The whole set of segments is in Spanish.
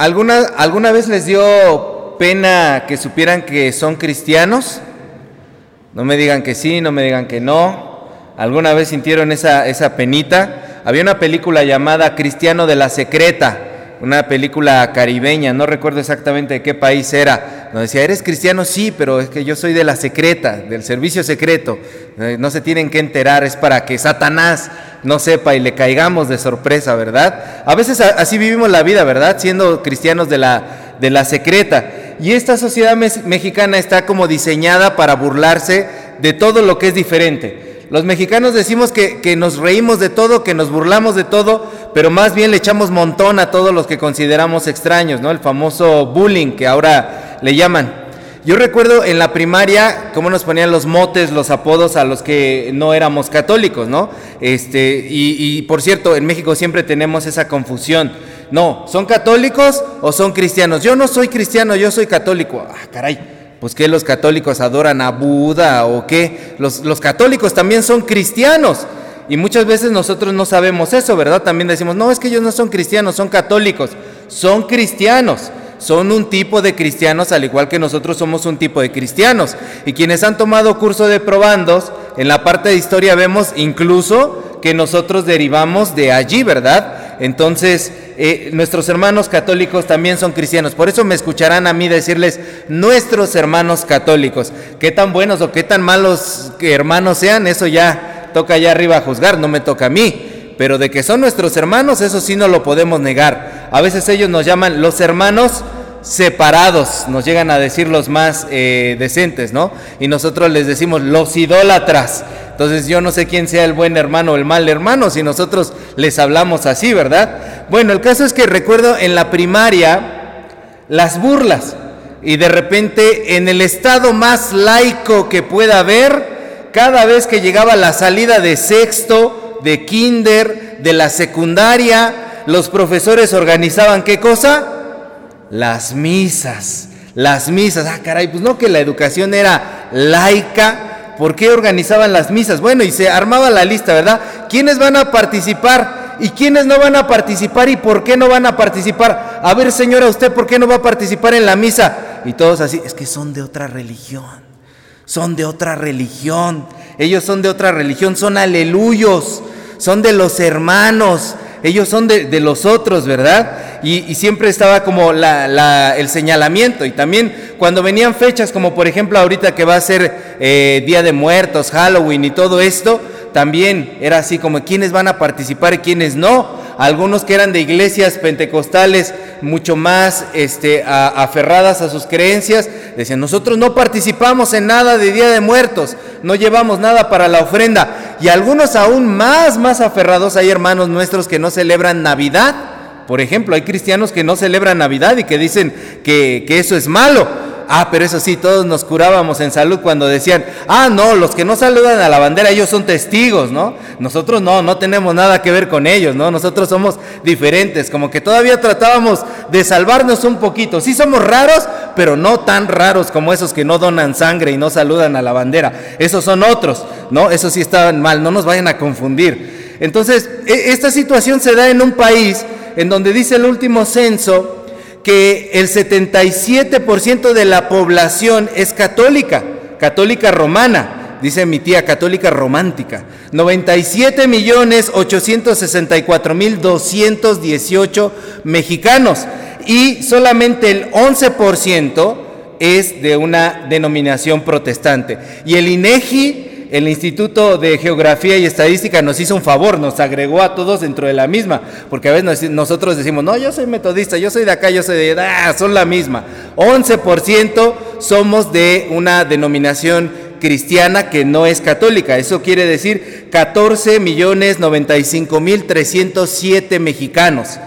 ¿Alguna, ¿Alguna vez les dio pena que supieran que son cristianos? No me digan que sí, no me digan que no. ¿Alguna vez sintieron esa, esa penita? Había una película llamada Cristiano de la Secreta, una película caribeña, no recuerdo exactamente de qué país era. Nos decía, ¿eres cristiano? Sí, pero es que yo soy de la secreta, del servicio secreto. Eh, no se tienen que enterar, es para que Satanás no sepa y le caigamos de sorpresa, ¿verdad? A veces así vivimos la vida, ¿verdad? Siendo cristianos de la, de la secreta. Y esta sociedad mexicana está como diseñada para burlarse de todo lo que es diferente. Los mexicanos decimos que, que, nos reímos de todo, que nos burlamos de todo, pero más bien le echamos montón a todos los que consideramos extraños, ¿no? El famoso bullying que ahora le llaman. Yo recuerdo en la primaria cómo nos ponían los motes, los apodos a los que no éramos católicos, ¿no? Este, y, por cierto, en México siempre tenemos esa confusión. No, ¿son católicos o son cristianos? Yo no soy cristiano, yo soy católico. Ah, caray, pues que los católicos adoran a Buda o qué. Los, los católicos también son cristianos. Y muchas veces nosotros no sabemos eso, ¿verdad? También decimos, no, es que ellos no son cristianos, son católicos. Son cristianos son un tipo de cristianos al igual que nosotros somos un tipo de cristianos. Y quienes han tomado curso de probandos, en la parte de historia vemos incluso que nosotros derivamos de allí, ¿verdad? Entonces, eh, nuestros hermanos católicos también son cristianos. Por eso me escucharán a mí decirles, nuestros hermanos católicos. Qué tan buenos o qué tan malos hermanos sean, eso ya toca allá arriba juzgar, no me toca a mí pero de que son nuestros hermanos, eso sí no lo podemos negar. A veces ellos nos llaman los hermanos separados, nos llegan a decir los más eh, decentes, ¿no? Y nosotros les decimos los idólatras. Entonces yo no sé quién sea el buen hermano o el mal hermano, si nosotros les hablamos así, ¿verdad? Bueno, el caso es que recuerdo en la primaria las burlas y de repente en el estado más laico que pueda haber, cada vez que llegaba la salida de sexto, de kinder, de la secundaria, los profesores organizaban qué cosa? Las misas. Las misas. Ah, caray, pues no que la educación era laica. ¿Por qué organizaban las misas? Bueno, y se armaba la lista, ¿verdad? ¿Quiénes van a participar? ¿Y quiénes no van a participar? ¿Y por qué no van a participar? A ver, señora, ¿usted por qué no va a participar en la misa? Y todos así, es que son de otra religión. Son de otra religión. Ellos son de otra religión, son aleluyos son de los hermanos, ellos son de, los otros, ¿verdad? Y, siempre estaba como el señalamiento. Y también cuando venían fechas, como por ejemplo ahorita que va a ser eh, Día de Muertos, Halloween y todo esto, también era así como quiénes van a participar y quiénes no algunos que eran de iglesias pentecostales mucho más este, aferradas a sus creencias, decían, nosotros no participamos en nada de Día de Muertos, no llevamos nada para la ofrenda. Y algunos aún más, más aferrados, hay hermanos nuestros que no celebran Navidad. Por ejemplo, hay cristianos que no celebran Navidad y que dicen que, que eso es malo. Ah, pero eso sí, todos nos curábamos en salud cuando decían, ah, no, los que no saludan a la bandera, ellos son testigos, ¿no? Nosotros no, no tenemos nada que ver con ellos, ¿no? Nosotros somos diferentes, como que todavía tratábamos de salvarnos un poquito. Sí somos raros, pero no tan raros como esos que no donan sangre y no saludan a la bandera. Esos son otros, ¿no? Esos sí estaban mal, no nos vayan a confundir. Entonces, e, esta situación se da en un país en donde dice el último censo, que el 77% de la población es católica, católica romana, dice mi tía, católica romántica. 97 millones 864 mil 218 mexicanos y solamente el 11% es de una denominación protestante. Y el INEGI el Instituto de Geografía y Estadística nos hizo un favor, nos agregó a todos dentro de la misma, porque a veces nosotros decimos, no, yo soy metodista, yo soy de acá, yo soy de allá, ah, son la misma. 11% somos de una denominación cristiana que no es católica. Eso quiere decir 14 millones 95 mil 307 mexicanos.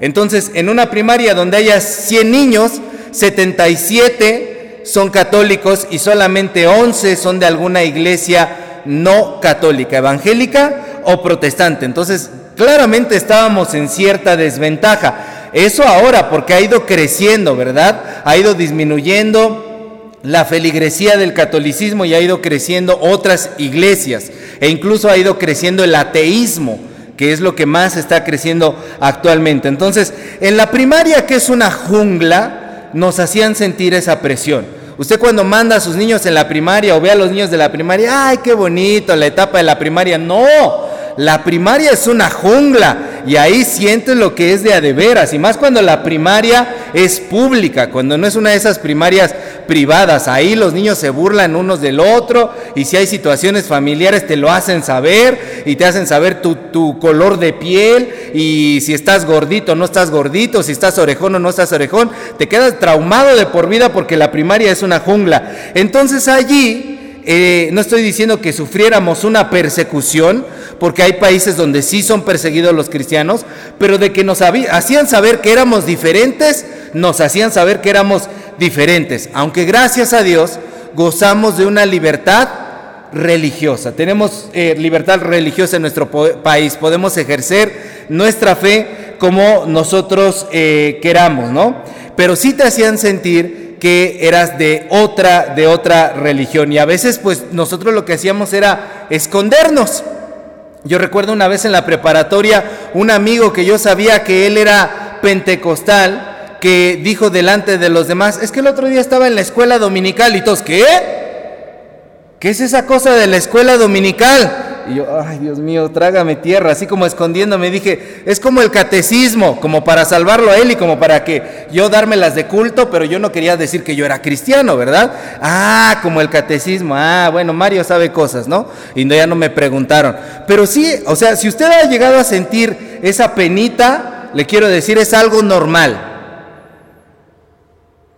Entonces, en una primaria donde haya 100 niños, 77 son católicos y solamente 11 son de alguna iglesia no católica, evangélica o protestante. Entonces, claramente estábamos en cierta desventaja. Eso ahora, porque ha ido creciendo, ¿verdad? Ha ido disminuyendo la feligresía del catolicismo y ha ido creciendo otras iglesias. E incluso ha ido creciendo el ateísmo que es lo que más está creciendo actualmente. Entonces, en la primaria, que es una jungla, nos hacían sentir esa presión. Usted cuando manda a sus niños en la primaria o ve a los niños de la primaria, ay, qué bonito, la etapa de la primaria. No, la primaria es una jungla y ahí sientes lo que es de a de veras. Y más cuando la primaria es pública, cuando no es una de esas primarias privadas. Ahí los niños se burlan unos del otro y si hay situaciones familiares te lo hacen saber y te hacen saber tu, tu color de piel y si estás gordito o no estás gordito, si estás orejón o no estás orejón. Te quedas traumado de por vida porque la primaria es una jungla. Entonces allí eh, no estoy diciendo que sufriéramos una persecución, porque hay países donde sí son perseguidos los cristianos, pero de que nos hacían saber que éramos diferentes, nos hacían saber que éramos diferentes, aunque gracias a Dios gozamos de una libertad religiosa. Tenemos eh, libertad religiosa en nuestro país, podemos ejercer nuestra fe como nosotros eh, queramos, ¿no? Pero sí te hacían sentir que eras de otra, de otra religión. Y a veces pues nosotros lo que hacíamos era escondernos. Yo recuerdo una vez en la preparatoria un amigo que yo sabía que él era pentecostal, que dijo delante de los demás, es que el otro día estaba en la escuela dominical y todos, ¿qué? ¿Qué es esa cosa de la escuela dominical? Y yo, ay Dios mío, trágame tierra, así como escondiéndome, dije, es como el catecismo, como para salvarlo a él y como para que yo dármelas de culto, pero yo no quería decir que yo era cristiano, ¿verdad? Ah, como el catecismo, ah, bueno, Mario sabe cosas, ¿no? Y no, ya no me preguntaron. Pero sí, o sea, si usted ha llegado a sentir esa penita, le quiero decir, es algo normal.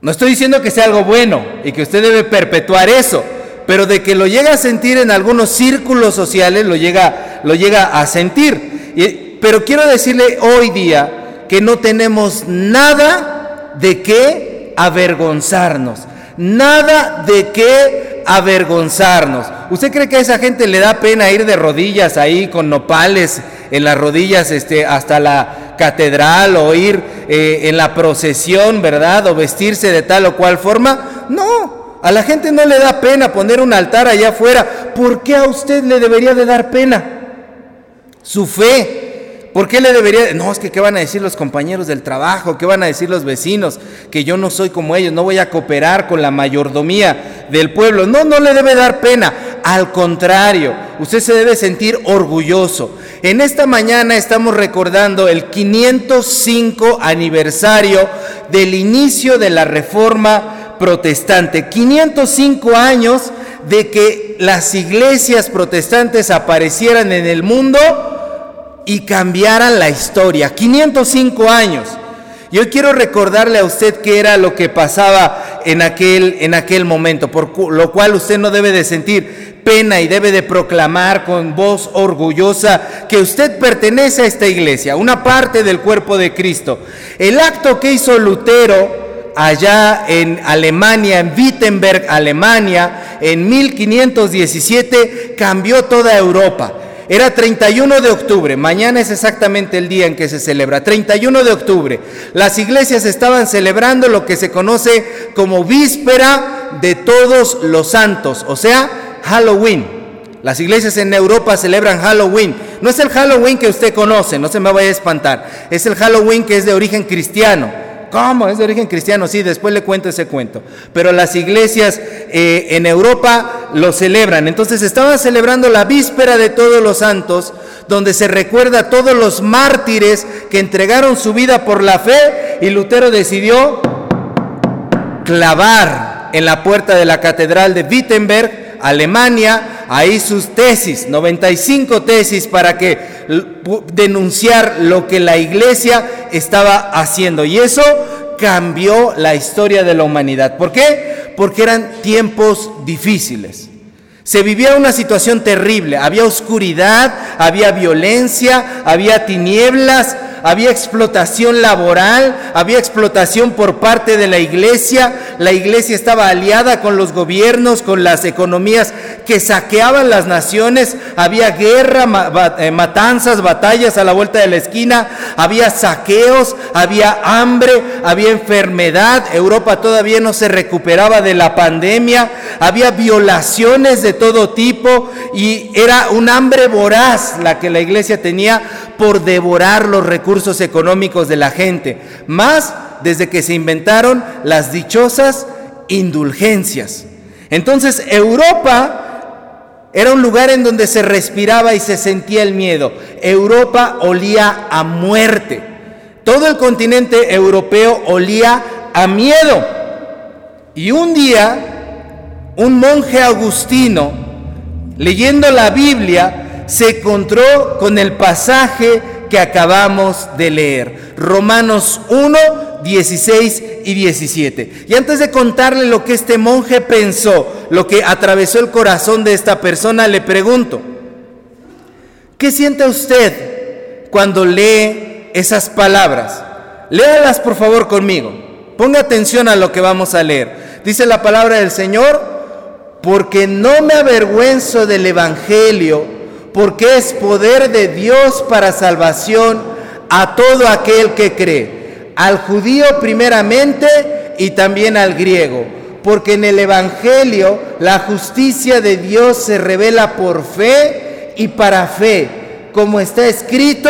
No estoy diciendo que sea algo bueno y que usted debe perpetuar eso pero de que lo llega a sentir en algunos círculos sociales, lo llega, lo llega a sentir. pero quiero decirle hoy día que no tenemos nada de qué avergonzarnos, nada de qué avergonzarnos. ¿Usted cree que a esa gente le da pena ir de rodillas ahí con nopales en las rodillas este, hasta la catedral o ir eh, en la procesión, verdad? O vestirse de tal o cual forma? No, a la gente no le da pena poner un altar allá afuera. ¿Por qué a usted le debería de dar pena? Su fe. ¿Por qué le debería? No, es que ¿qué van a decir los compañeros del trabajo? ¿Qué van a decir los vecinos? Que yo no soy como ellos, no voy a cooperar con la mayordomía del pueblo. No, no le debe dar pena. Al contrario, usted se debe sentir orgulloso. En esta mañana estamos recordando el 505 aniversario del inicio de la reforma protestante. 505 años de que las iglesias protestantes aparecieran en el mundo y cambiaran la historia. 505 años. Yo quiero recordarle a usted qué era lo que pasaba en aquel, en aquel momento, por lo cual usted no debe de sentir pena y debe de proclamar con voz orgullosa que usted pertenece a esta iglesia, una parte del cuerpo de Cristo. El acto que hizo Lutero allá en Alemania, en Wittenberg, Alemania, en 1517, cambió toda Europa. Era 31 de octubre, mañana es exactamente el día en que se celebra, 31 de octubre. Las iglesias estaban celebrando lo que se conoce como víspera de todos los santos, o sea, Halloween. Las iglesias en Europa celebran Halloween. No es el Halloween que usted conoce, no se me vaya a espantar. Es el Halloween que es de origen cristiano. ¿Cómo? Es de origen cristiano, sí, después le cuento ese cuento. Pero las iglesias eh, en Europa lo celebran. Entonces estaban celebrando la víspera de todos los santos, donde se recuerda a todos los mártires que entregaron su vida por la fe y Lutero decidió clavar en la puerta de la catedral de Wittenberg, Alemania, ahí sus tesis, 95 tesis para que denunciar lo que la iglesia estaba haciendo. Y eso cambió la historia de la humanidad. ¿Por qué? Porque eran tiempos difíciles. Se vivía una situación terrible, había oscuridad, había violencia, había tinieblas, había explotación laboral, había explotación por parte de la iglesia, la iglesia estaba aliada con los gobiernos, con las economías que saqueaban las naciones, había guerra, eh, matanzas, batallas a la vuelta de la esquina, había saqueos, había hambre, había enfermedad, Europa todavía no se recuperaba de la pandemia, había violaciones de todo tipo y era un hambre voraz la que la iglesia tenía por devorar los recursos económicos de la gente, más desde que se inventaron las dichosas indulgencias. Entonces Europa era un lugar en donde se respiraba y se sentía el miedo. Europa olía a muerte. Todo el continente europeo olía a miedo. Y un día, un monje agustino, leyendo la Biblia, se encontró con el pasaje que acabamos de leer. Romanos 1, 16 y 17. Y antes de contarle lo que este monje pensó, lo que atravesó el corazón de esta persona, le pregunto, ¿qué siente usted cuando lee esas palabras? Léalas por favor conmigo. Ponga atención a lo que vamos a leer. Dice la palabra del Señor, porque no me avergüenzo del Evangelio porque es poder de Dios para salvación a todo aquel que cree, al judío primeramente y también al griego, porque en el Evangelio la justicia de Dios se revela por fe y para fe, como está escrito,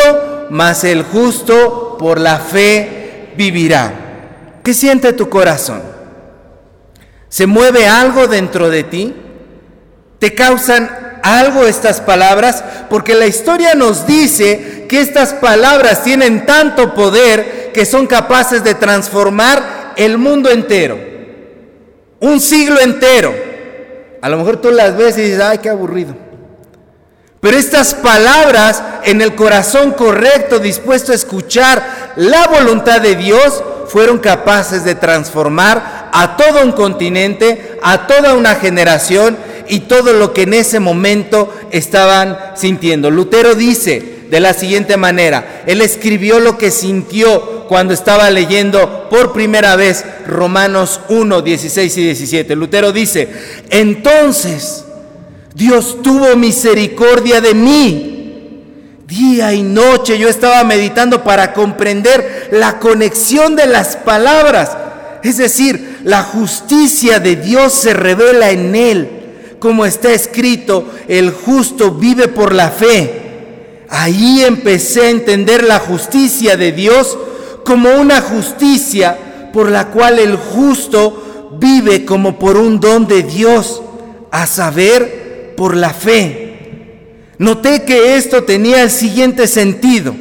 mas el justo por la fe vivirá. ¿Qué siente tu corazón? ¿Se mueve algo dentro de ti? ¿Te causan algo estas palabras? Porque la historia nos dice que estas palabras tienen tanto poder que son capaces de transformar el mundo entero. Un siglo entero. A lo mejor tú las ves y dices, ay, qué aburrido. Pero estas palabras en el corazón correcto, dispuesto a escuchar la voluntad de Dios, fueron capaces de transformar a todo un continente, a toda una generación y todo lo que en ese momento estaban sintiendo. Lutero dice de la siguiente manera, él escribió lo que sintió cuando estaba leyendo por primera vez Romanos 1, 16 y 17. Lutero dice, entonces Dios tuvo misericordia de mí. Día y noche yo estaba meditando para comprender la conexión de las palabras. Es decir, la justicia de Dios se revela en él como está escrito, el justo vive por la fe. Ahí empecé a entender la justicia de Dios como una justicia por la cual el justo vive como por un don de Dios, a saber, por la fe. Noté que esto tenía el siguiente sentido.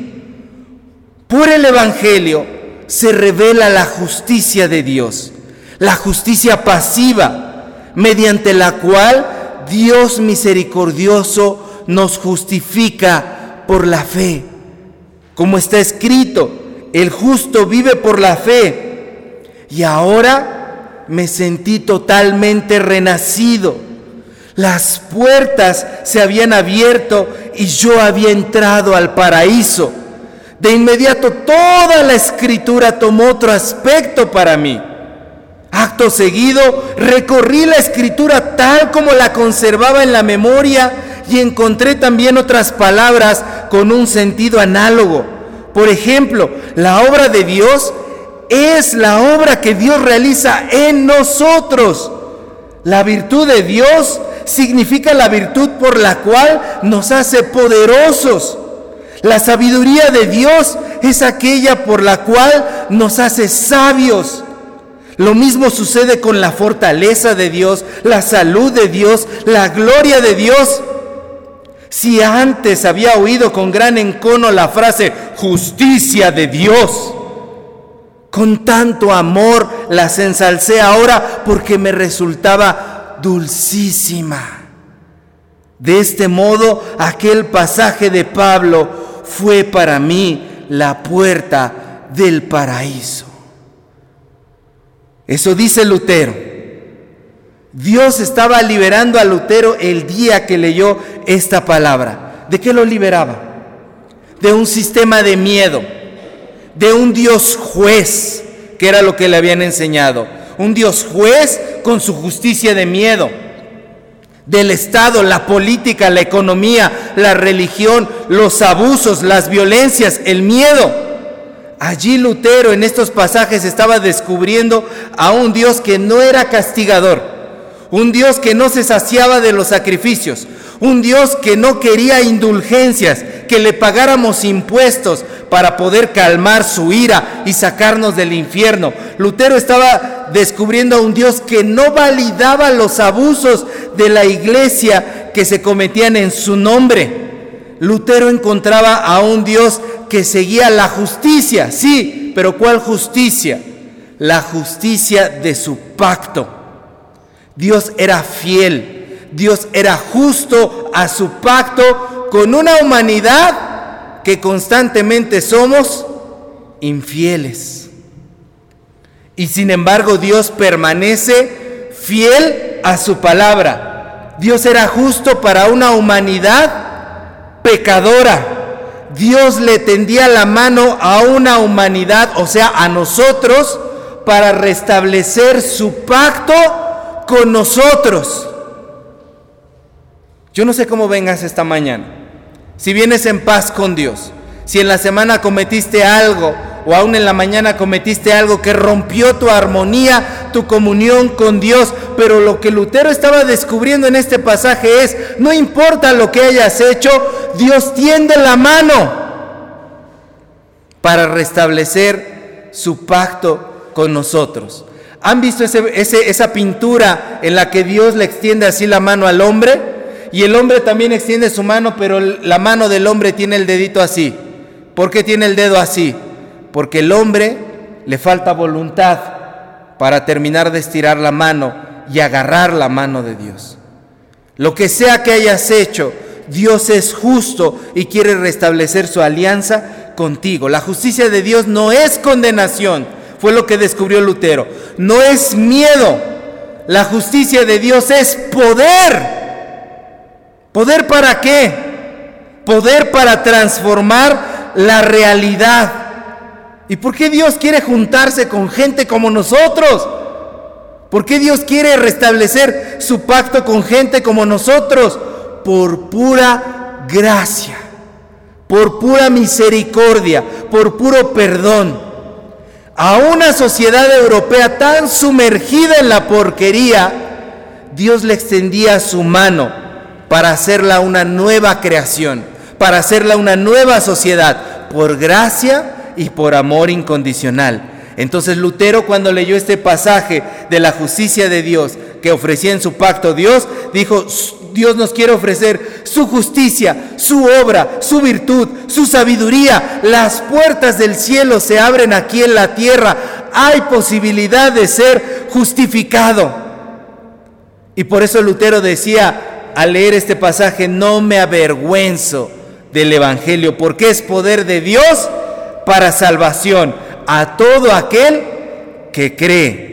Por el Evangelio se revela la justicia de Dios, la justicia pasiva mediante la cual Dios misericordioso nos justifica por la fe. Como está escrito, el justo vive por la fe. Y ahora me sentí totalmente renacido. Las puertas se habían abierto y yo había entrado al paraíso. De inmediato toda la escritura tomó otro aspecto para mí. Acto seguido, recorrí la escritura tal como la conservaba en la memoria y encontré también otras palabras con un sentido análogo. Por ejemplo, la obra de Dios es la obra que Dios realiza en nosotros. La virtud de Dios significa la virtud por la cual nos hace poderosos. La sabiduría de Dios es aquella por la cual nos hace sabios. Lo mismo sucede con la fortaleza de Dios, la salud de Dios, la gloria de Dios. Si antes había oído con gran encono la frase justicia de Dios, con tanto amor las ensalcé ahora porque me resultaba dulcísima. De este modo, aquel pasaje de Pablo fue para mí la puerta del paraíso. Eso dice Lutero. Dios estaba liberando a Lutero el día que leyó esta palabra. ¿De qué lo liberaba? De un sistema de miedo, de un Dios juez, que era lo que le habían enseñado. un Dios juez con su justicia de miedo. Del Estado, la política, la economía, la religión, los abusos, las violencias, el miedo. Allí Lutero en estos pasajes estaba descubriendo a un Dios que no era castigador, un Dios que no se saciaba de los sacrificios, un Dios que no quería indulgencias, que le pagáramos impuestos para poder calmar su ira y sacarnos del infierno. Lutero estaba descubriendo a un Dios que no validaba los abusos de la iglesia que se cometían en su nombre. Lutero encontraba a un Dios que seguía la justicia, sí, pero ¿cuál justicia? La justicia de su pacto. Dios era fiel Dios era justo a su pacto con una humanidad que constantemente somos infieles. Y sin embargo Dios permanece fiel a su palabra. Dios era justo para una humanidad pecadora. Dios le tendía la mano a una humanidad, o sea, a nosotros, para restablecer su pacto con nosotros. Yo no sé cómo vengas esta mañana. Si vienes en paz con Dios, si en la semana cometiste algo o aún en la mañana cometiste algo que rompió tu armonía, tu comunión con Dios, pero lo que Lutero estaba descubriendo en este pasaje es, no importa lo que hayas hecho, Dios tiende la mano para restablecer su pacto con nosotros. ¿Han visto esa pintura en la que Dios le extiende así la mano al hombre? y el hombre también extiende su mano, pero la mano del hombre tiene el dedito así. ¿Por qué tiene el dedo así? Porque el hombre le falta voluntad para terminar de estirar la mano y agarrar la mano de Dios. Lo que sea que hayas hecho, Dios es justo y quiere restablecer su alianza contigo. La justicia de Dios no es condenación, fue lo que descubrió Lutero. No es miedo. La justicia de Dios es poder. ¿Poder para qué? Poder para transformar la realidad. ¿Y por qué Dios quiere juntarse con gente como nosotros? ¿Por qué Dios quiere restablecer su pacto con gente como nosotros? Por pura gracia, por pura misericordia, por puro perdón. A una sociedad europea tan sumergida en la porquería, Dios le extendía su mano para hacerla una nueva creación, para hacerla una nueva sociedad, por gracia y por amor incondicional. Entonces Lutero cuando leyó este pasaje de la justicia de Dios que ofrecía en su pacto Dios, dijo, Dios nos quiere ofrecer su justicia, su obra, su virtud, su sabiduría. Las puertas del cielo se abren aquí en la tierra. Hay posibilidad de ser justificado. Y por eso Lutero decía, al leer este pasaje no me avergüenzo del Evangelio, porque es poder de Dios para salvación a todo aquel que cree.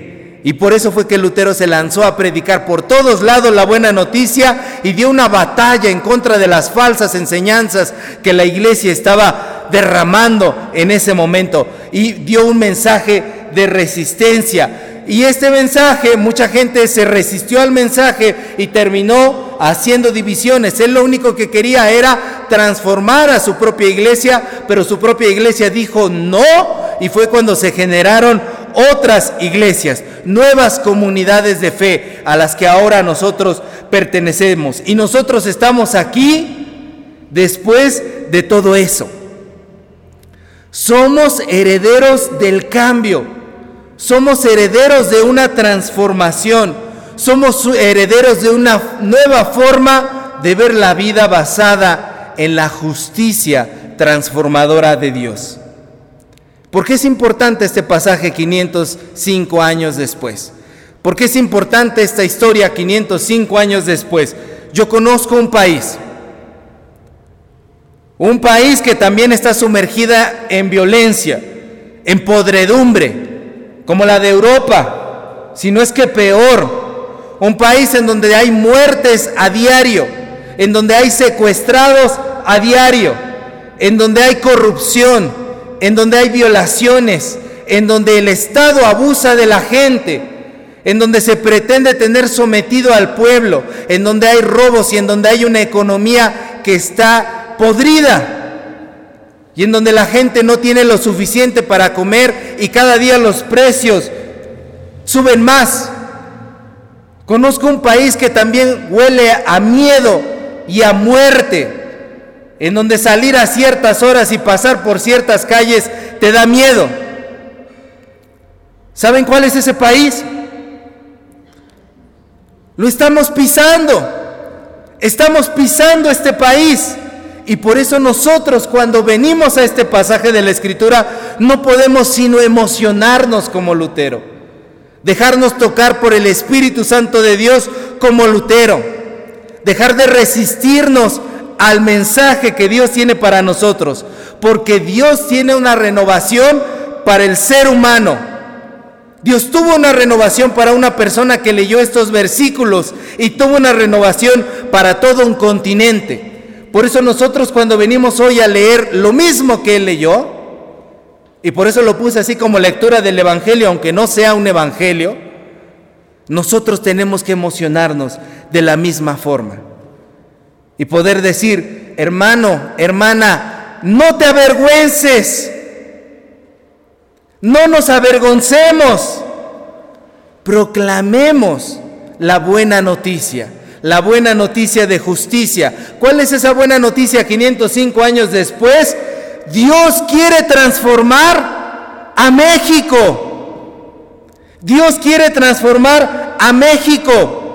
Y por eso fue que Lutero se lanzó a predicar por todos lados la buena noticia y dio una batalla en contra de las falsas enseñanzas que la iglesia estaba derramando en ese momento. Y dio un mensaje de resistencia. Y este mensaje, mucha gente se resistió al mensaje y terminó haciendo divisiones. Él lo único que quería era transformar a su propia iglesia, pero su propia iglesia dijo no y fue cuando se generaron otras iglesias, nuevas comunidades de fe a las que ahora nosotros pertenecemos. Y nosotros estamos aquí después de todo eso. Somos herederos del cambio, somos herederos de una transformación somos herederos de una nueva forma de ver la vida basada en la justicia transformadora de Dios. ¿Por qué es importante este pasaje 505 años después? ¿Por qué es importante esta historia 505 años después? Yo conozco un país, un país que también está sumergida en violencia, en podredumbre, como la de Europa, si no es que peor, un país en donde hay muertes a diario, en donde hay secuestrados a diario, en donde hay corrupción, en donde hay violaciones, en donde el Estado abusa de la gente. en donde se pretende tener sometido al pueblo, en donde hay robos y en donde hay una economía que está podrida y en donde la gente no tiene lo suficiente para comer y cada día los precios suben más. Conozco un país que también huele a miedo y a muerte, en donde salir a ciertas horas y pasar por ciertas calles te da miedo. ¿Saben cuál es ese país? Lo estamos pisando. Estamos pisando este país. Y por eso nosotros cuando venimos a este pasaje de la Escritura no podemos sino emocionarnos como Lutero. Dejarnos tocar por el Espíritu Santo de Dios como Lutero. Dejar de resistirnos al mensaje que Dios tiene para nosotros. Porque Dios tiene una renovación para el ser humano. Dios tuvo una renovación para una persona que leyó estos versículos y tuvo una renovación para todo un continente. Por eso nosotros cuando venimos hoy a leer lo mismo que él leyó, y por eso lo puse así como lectura del Evangelio, aunque no sea un Evangelio, nosotros tenemos que emocionarnos de la misma forma. Y poder decir, hermano, hermana, no te avergüences no nos avergoncemos, proclamemos la buena noticia, la buena noticia de justicia. ¿Cuál es esa buena noticia 505 años después? Dios quiere transformar a México. Dios quiere transformar a México.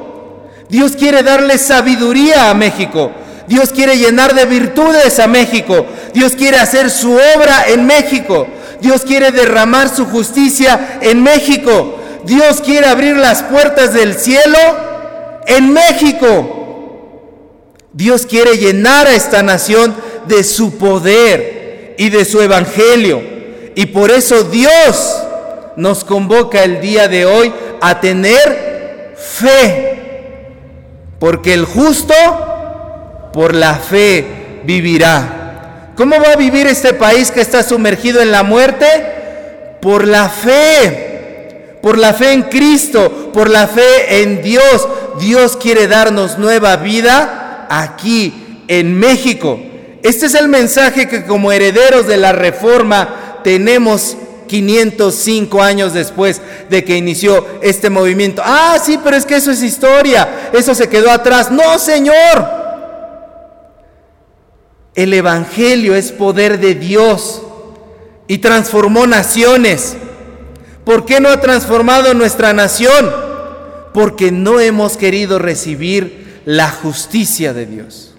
Dios quiere darle sabiduría a México. Dios quiere llenar de virtudes a México. Dios quiere hacer su obra en México. Dios quiere derramar su justicia en México. Dios quiere abrir las puertas del cielo en México. Dios quiere llenar a esta nación de su poder y de su evangelio. Y por eso Dios nos convoca el día de hoy a tener fe. Porque el justo por la fe vivirá. ¿Cómo va a vivir este país que está sumergido en la muerte? Por la fe, por la fe en Cristo, por la fe en Dios. Dios quiere darnos nueva vida aquí en México. Este es el mensaje que como herederos de la reforma tenemos 505 años después de que inició este movimiento. Ah, sí, pero es que eso es historia, eso se quedó atrás. No, Señor. El Evangelio es poder de Dios y transformó naciones. ¿Por qué no ha transformado nuestra nación? Porque no hemos querido recibir la justicia de Dios.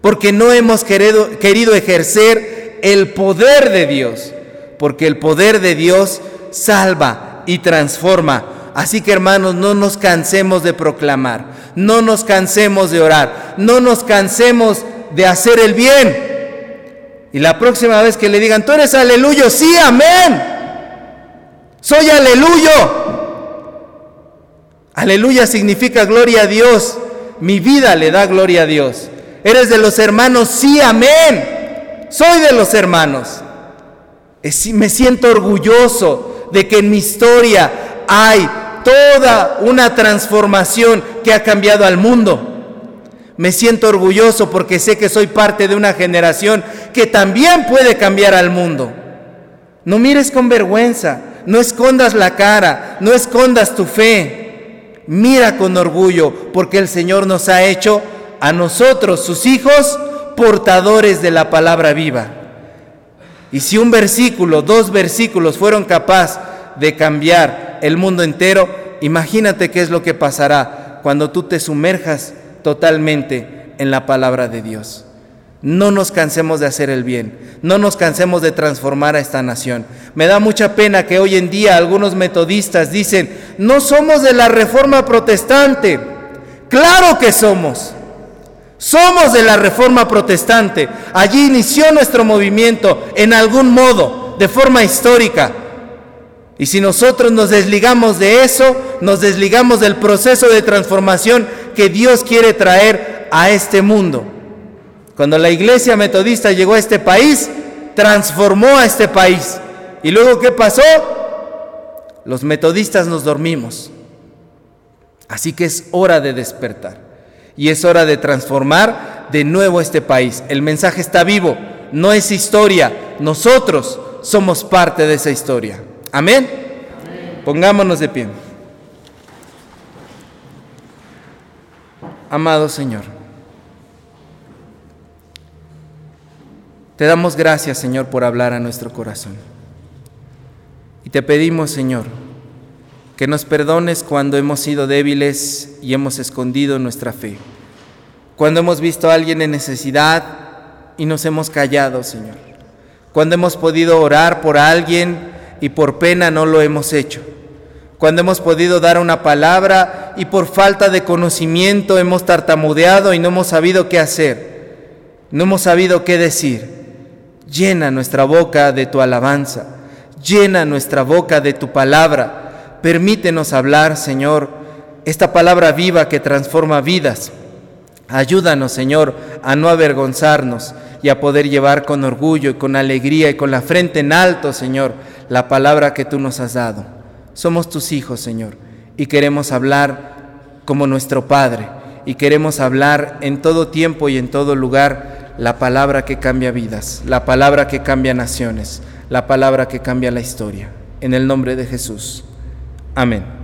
Porque no hemos querido, querido ejercer el poder de Dios. Porque el poder de Dios salva y transforma. Así que hermanos, no nos cansemos de proclamar, no nos cansemos de orar, no nos cansemos de hacer el bien. Y la próxima vez que le digan, tú eres aleluyo, sí, amén. Soy aleluyo. Aleluya significa gloria a Dios. Mi vida le da gloria a Dios. Eres de los hermanos, sí, amén. Soy de los hermanos. Me siento orgulloso de que en mi historia hay toda una transformación que ha cambiado al mundo. Me siento orgulloso porque sé que soy parte de una generación que también puede cambiar al mundo. No mires con vergüenza, no escondas la cara, no escondas tu fe. Mira con orgullo porque el Señor nos ha hecho a nosotros, sus hijos, portadores de la palabra viva. Y si un versículo, dos versículos fueron capaz de cambiar el mundo entero, imagínate qué es lo que pasará cuando tú te sumerjas totalmente en la palabra de Dios. No nos cansemos de hacer el bien, no nos cansemos de transformar a esta nación. Me da mucha pena que hoy en día algunos metodistas dicen, no somos de la reforma protestante. Claro que somos. Somos de la reforma protestante. Allí inició nuestro movimiento en algún modo, de forma histórica. Y si nosotros nos desligamos de eso, nos desligamos del proceso de transformación que Dios quiere traer a este mundo. Cuando la iglesia metodista llegó a este país, transformó a este país. ¿Y luego qué pasó? Los metodistas nos dormimos. Así que es hora de despertar y es hora de transformar de nuevo este país. El mensaje está vivo, no es historia, nosotros somos parte de esa historia. Amén. Pongámonos de pie. Amado Señor, te damos gracias, Señor, por hablar a nuestro corazón. Y te pedimos, Señor, que nos perdones cuando hemos sido débiles y hemos escondido nuestra fe. Cuando hemos visto a alguien en necesidad y nos hemos callado, Señor. Cuando hemos podido orar por alguien y por pena no lo hemos hecho. Cuando hemos podido dar una palabra y por falta de conocimiento hemos tartamudeado y no hemos sabido qué hacer. No hemos sabido qué decir. Llena nuestra boca de tu alabanza. Llena nuestra boca de tu palabra Permítenos hablar, Señor, esta palabra viva que transforma vidas. Ayúdanos, Señor, a no avergonzarnos y a poder llevar con orgullo y con alegría y con la frente en alto, Señor, la palabra que tú nos has dado. Somos tus hijos, Señor, y queremos hablar como nuestro Padre, y queremos hablar en todo tiempo y en todo lugar la palabra que cambia vidas, la palabra que cambia naciones, la palabra que cambia la historia. En el nombre de Jesús. Amén.